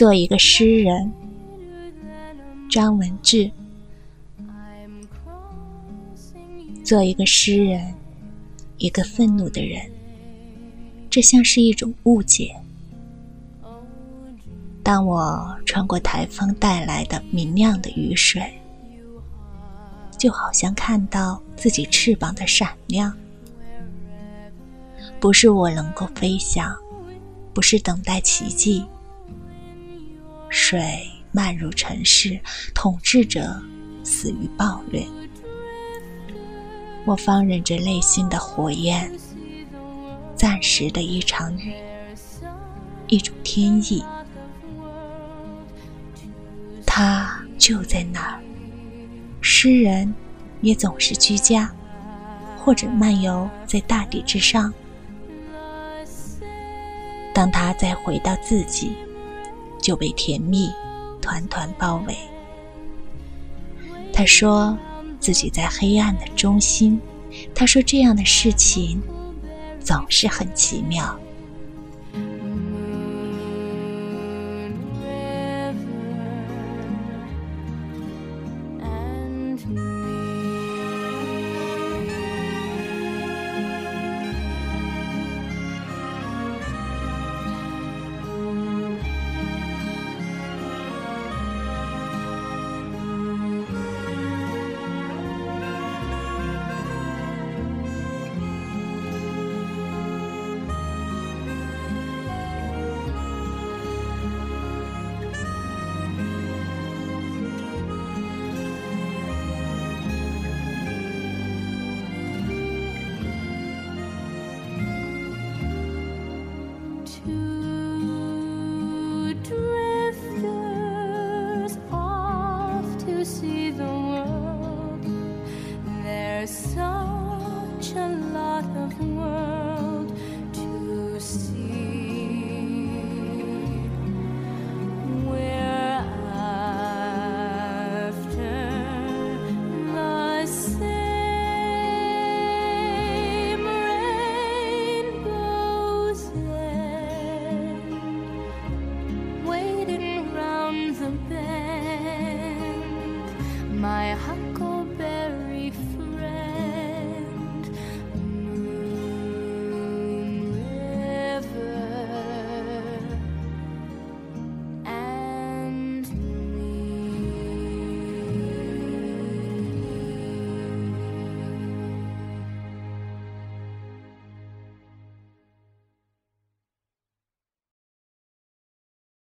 做一个诗人，张文志。做一个诗人，一个愤怒的人，这像是一种误解。当我穿过台风带来的明亮的雨水，就好像看到自己翅膀的闪亮。不是我能够飞翔，不是等待奇迹。水漫入城市，统治者，死于暴虐。我放任着内心的火焰，暂时的一场雨，一种天意。它就在那儿。诗人也总是居家，或者漫游在大地之上。当他再回到自己，就被甜蜜团团包围。他说自己在黑暗的中心。他说这样的事情总是很奇妙。the world.